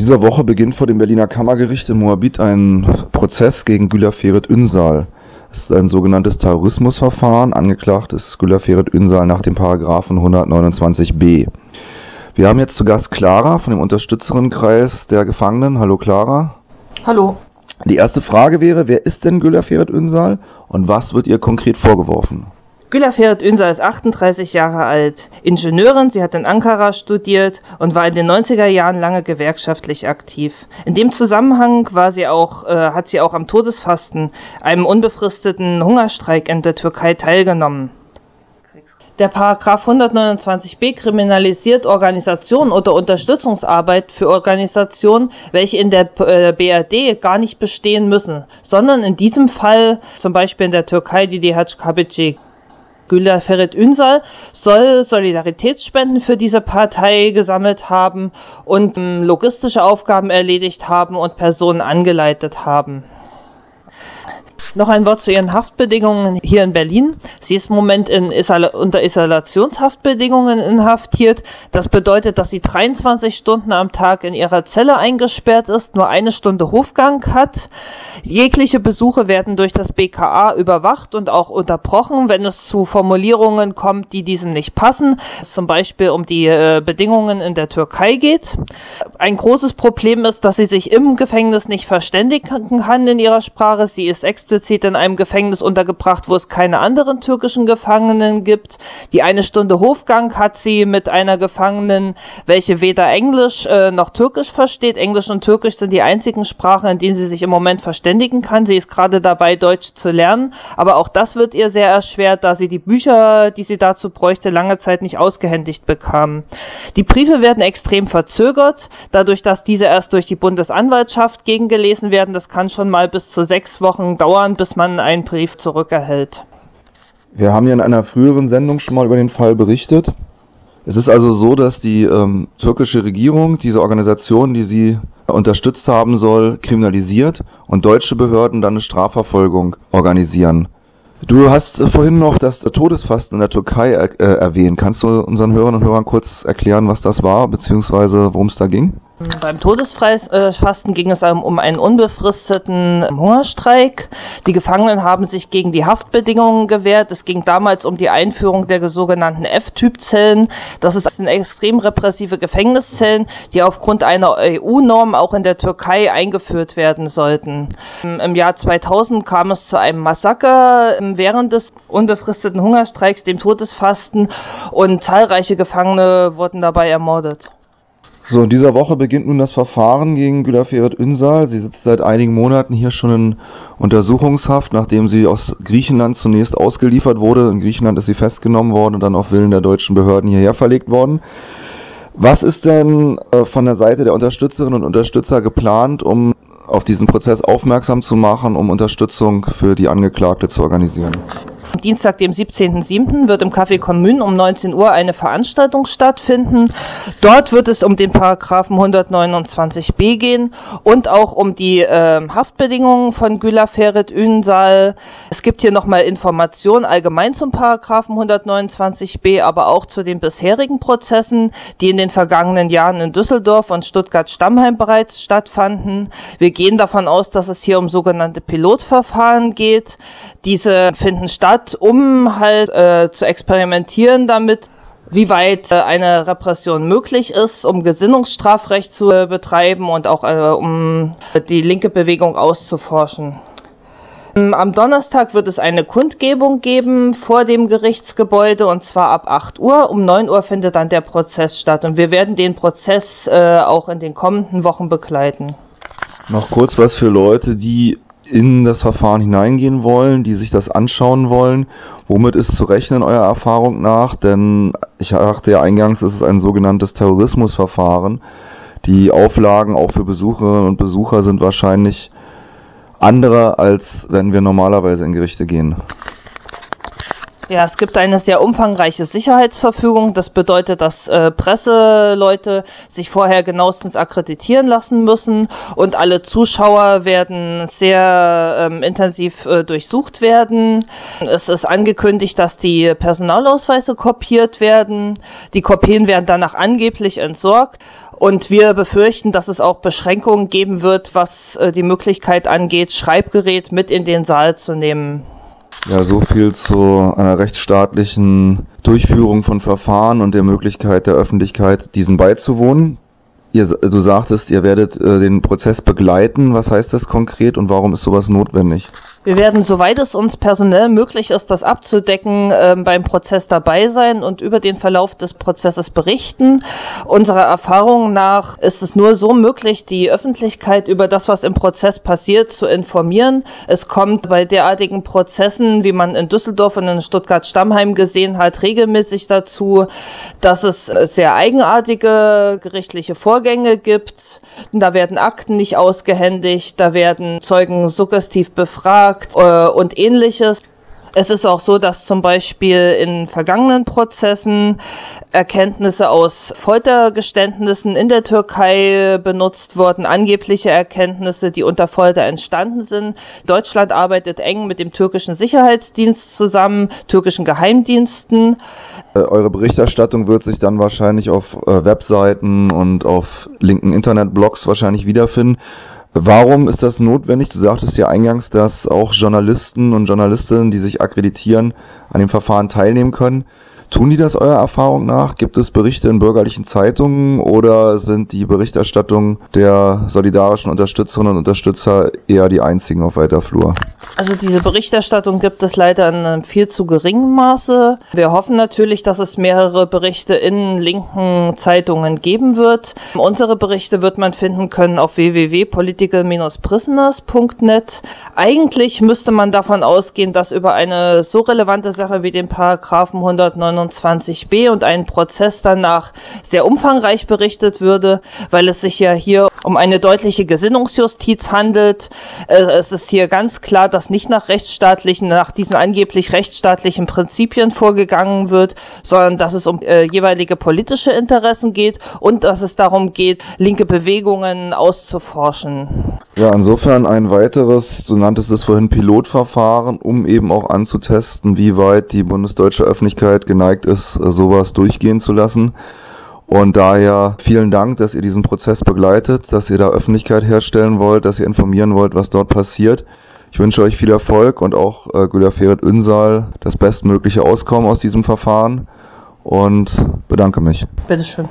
dieser Woche beginnt vor dem Berliner Kammergericht in Moabit ein Prozess gegen Güler Ferit Ünsal. Es ist ein sogenanntes Terrorismusverfahren. Angeklagt ist Güler Ferit Ünsal nach dem Paragraphen 129b. Wir haben jetzt zu Gast Clara von dem Unterstützerinnenkreis der Gefangenen. Hallo Clara. Hallo. Die erste Frage wäre, wer ist denn Güler Ferit Ünsal und was wird ihr konkret vorgeworfen? Güler Ferit ist 38 Jahre alt, Ingenieurin, sie hat in Ankara studiert und war in den 90er Jahren lange gewerkschaftlich aktiv. In dem Zusammenhang war sie auch, äh, hat sie auch am Todesfasten, einem unbefristeten Hungerstreik in der Türkei teilgenommen. Der Paragraph 129b kriminalisiert Organisationen oder Unterstützungsarbeit für Organisationen, welche in der äh, BRD gar nicht bestehen müssen, sondern in diesem Fall zum Beispiel in der Türkei die DHKBG. Güler Ferit Ünsal soll Solidaritätsspenden für diese Partei gesammelt haben und ähm, logistische Aufgaben erledigt haben und Personen angeleitet haben. Noch ein Wort zu ihren Haftbedingungen hier in Berlin. Sie ist im Moment in Isol unter Isolationshaftbedingungen inhaftiert. Das bedeutet, dass sie 23 Stunden am Tag in ihrer Zelle eingesperrt ist, nur eine Stunde Hofgang hat. Jegliche Besuche werden durch das BKA überwacht und auch unterbrochen, wenn es zu Formulierungen kommt, die diesem nicht passen. Zum Beispiel um die äh, Bedingungen in der Türkei geht. Ein großes Problem ist, dass sie sich im Gefängnis nicht verständigen kann in ihrer Sprache. Sie ist explizit in einem Gefängnis untergebracht, wo es keine anderen türkischen Gefangenen gibt. Die eine Stunde Hofgang hat sie mit einer Gefangenen, welche weder Englisch äh, noch Türkisch versteht. Englisch und Türkisch sind die einzigen Sprachen, in denen sie sich im Moment verständigen kann. Sie ist gerade dabei, Deutsch zu lernen, aber auch das wird ihr sehr erschwert, da sie die Bücher, die sie dazu bräuchte, lange Zeit nicht ausgehändigt bekam. Die Briefe werden extrem verzögert, dadurch, dass diese erst durch die Bundesanwaltschaft gegengelesen werden. Das kann schon mal bis zu sechs Wochen dauern dauern, bis man einen Brief zurückerhält. Wir haben ja in einer früheren Sendung schon mal über den Fall berichtet. Es ist also so, dass die ähm, türkische Regierung diese Organisation, die sie unterstützt haben soll, kriminalisiert und deutsche Behörden dann eine Strafverfolgung organisieren. Du hast vorhin noch das Todesfasten in der Türkei äh, erwähnt. Kannst du unseren Hörern und Hörern kurz erklären, was das war, beziehungsweise worum es da ging? Beim Todesfasten ging es um einen unbefristeten Hungerstreik. Die Gefangenen haben sich gegen die Haftbedingungen gewehrt. Es ging damals um die Einführung der sogenannten F-Typ-Zellen. Das sind extrem repressive Gefängniszellen, die aufgrund einer EU-Norm auch in der Türkei eingeführt werden sollten. Im Jahr 2000 kam es zu einem Massaker während des unbefristeten Hungerstreiks, dem Todesfasten, und zahlreiche Gefangene wurden dabei ermordet. So, in dieser Woche beginnt nun das Verfahren gegen Güler Ferit Ünsal. Sie sitzt seit einigen Monaten hier schon in Untersuchungshaft, nachdem sie aus Griechenland zunächst ausgeliefert wurde. In Griechenland ist sie festgenommen worden und dann auf Willen der deutschen Behörden hierher verlegt worden. Was ist denn äh, von der Seite der Unterstützerinnen und Unterstützer geplant, um auf diesen Prozess aufmerksam zu machen, um Unterstützung für die Angeklagte zu organisieren? Am Dienstag, dem 17.07. wird im Café Commune um 19 Uhr eine Veranstaltung stattfinden. Dort wird es um den Paragraphen 129b gehen und auch um die äh, Haftbedingungen von Güler Ferit Ünsal. Es gibt hier nochmal Informationen allgemein zum Paragraphen 129b, aber auch zu den bisherigen Prozessen, die in den vergangenen Jahren in Düsseldorf und Stuttgart-Stammheim bereits stattfanden. Wir gehen davon aus, dass es hier um sogenannte Pilotverfahren geht. Diese finden statt hat, um halt äh, zu experimentieren damit, wie weit äh, eine Repression möglich ist, um Gesinnungsstrafrecht zu äh, betreiben und auch äh, um die linke Bewegung auszuforschen. Ähm, am Donnerstag wird es eine Kundgebung geben vor dem Gerichtsgebäude und zwar ab 8 Uhr. Um 9 Uhr findet dann der Prozess statt und wir werden den Prozess äh, auch in den kommenden Wochen begleiten. Noch kurz was für Leute, die in das Verfahren hineingehen wollen, die sich das anschauen wollen. Womit ist zu rechnen eurer Erfahrung nach? Denn ich dachte ja eingangs, es ist ein sogenanntes Terrorismusverfahren. Die Auflagen auch für Besucherinnen und Besucher sind wahrscheinlich andere, als wenn wir normalerweise in Gerichte gehen. Ja, es gibt eine sehr umfangreiche Sicherheitsverfügung. Das bedeutet, dass äh, Presseleute sich vorher genauestens akkreditieren lassen müssen und alle Zuschauer werden sehr ähm, intensiv äh, durchsucht werden. Es ist angekündigt, dass die Personalausweise kopiert werden. Die Kopien werden danach angeblich entsorgt. Und wir befürchten, dass es auch Beschränkungen geben wird, was äh, die Möglichkeit angeht, Schreibgerät mit in den Saal zu nehmen. Ja, so viel zu einer rechtsstaatlichen Durchführung von Verfahren und der Möglichkeit der Öffentlichkeit, diesen beizuwohnen. Ihr, du sagtest, ihr werdet äh, den Prozess begleiten. Was heißt das konkret und warum ist sowas notwendig? Wir werden, soweit es uns personell möglich ist, das abzudecken, äh, beim Prozess dabei sein und über den Verlauf des Prozesses berichten. Unserer Erfahrung nach ist es nur so möglich, die Öffentlichkeit über das, was im Prozess passiert, zu informieren. Es kommt bei derartigen Prozessen, wie man in Düsseldorf und in Stuttgart-Stammheim gesehen hat, regelmäßig dazu, dass es sehr eigenartige gerichtliche Vorgänge gibt. Da werden Akten nicht ausgehändigt, da werden Zeugen suggestiv befragt äh, und ähnliches. Es ist auch so, dass zum Beispiel in vergangenen Prozessen Erkenntnisse aus Foltergeständnissen in der Türkei benutzt wurden, angebliche Erkenntnisse, die unter Folter entstanden sind. Deutschland arbeitet eng mit dem türkischen Sicherheitsdienst zusammen, türkischen Geheimdiensten. Äh, eure Berichterstattung wird sich dann wahrscheinlich auf äh, Webseiten und auf linken Internetblogs wahrscheinlich wiederfinden. Warum ist das notwendig? Du sagtest ja eingangs, dass auch Journalisten und Journalistinnen, die sich akkreditieren, an dem Verfahren teilnehmen können. Tun die das eurer Erfahrung nach? Gibt es Berichte in bürgerlichen Zeitungen oder sind die Berichterstattungen der solidarischen Unterstützerinnen und Unterstützer eher die einzigen auf weiter Flur? Also diese Berichterstattung gibt es leider in einem viel zu geringen Maße. Wir hoffen natürlich, dass es mehrere Berichte in linken Zeitungen geben wird. Unsere Berichte wird man finden können auf www.political-prisoners.net. Eigentlich müsste man davon ausgehen, dass über eine so relevante Sache wie den Paragraphen 199 29b und einen Prozess danach sehr umfangreich berichtet würde, weil es sich ja hier um eine deutliche Gesinnungsjustiz handelt. Äh, es ist hier ganz klar, dass nicht nach rechtsstaatlichen, nach diesen angeblich rechtsstaatlichen Prinzipien vorgegangen wird, sondern dass es um äh, jeweilige politische Interessen geht und dass es darum geht, linke Bewegungen auszuforschen. Ja, insofern ein weiteres, du nanntest es vorhin Pilotverfahren, um eben auch anzutesten, wie weit die bundesdeutsche Öffentlichkeit geneigt ist, sowas durchgehen zu lassen. Und daher vielen Dank, dass ihr diesen Prozess begleitet, dass ihr da Öffentlichkeit herstellen wollt, dass ihr informieren wollt, was dort passiert. Ich wünsche euch viel Erfolg und auch äh, Güler Ferit Ünsal das bestmögliche Auskommen aus diesem Verfahren und bedanke mich. Bitteschön.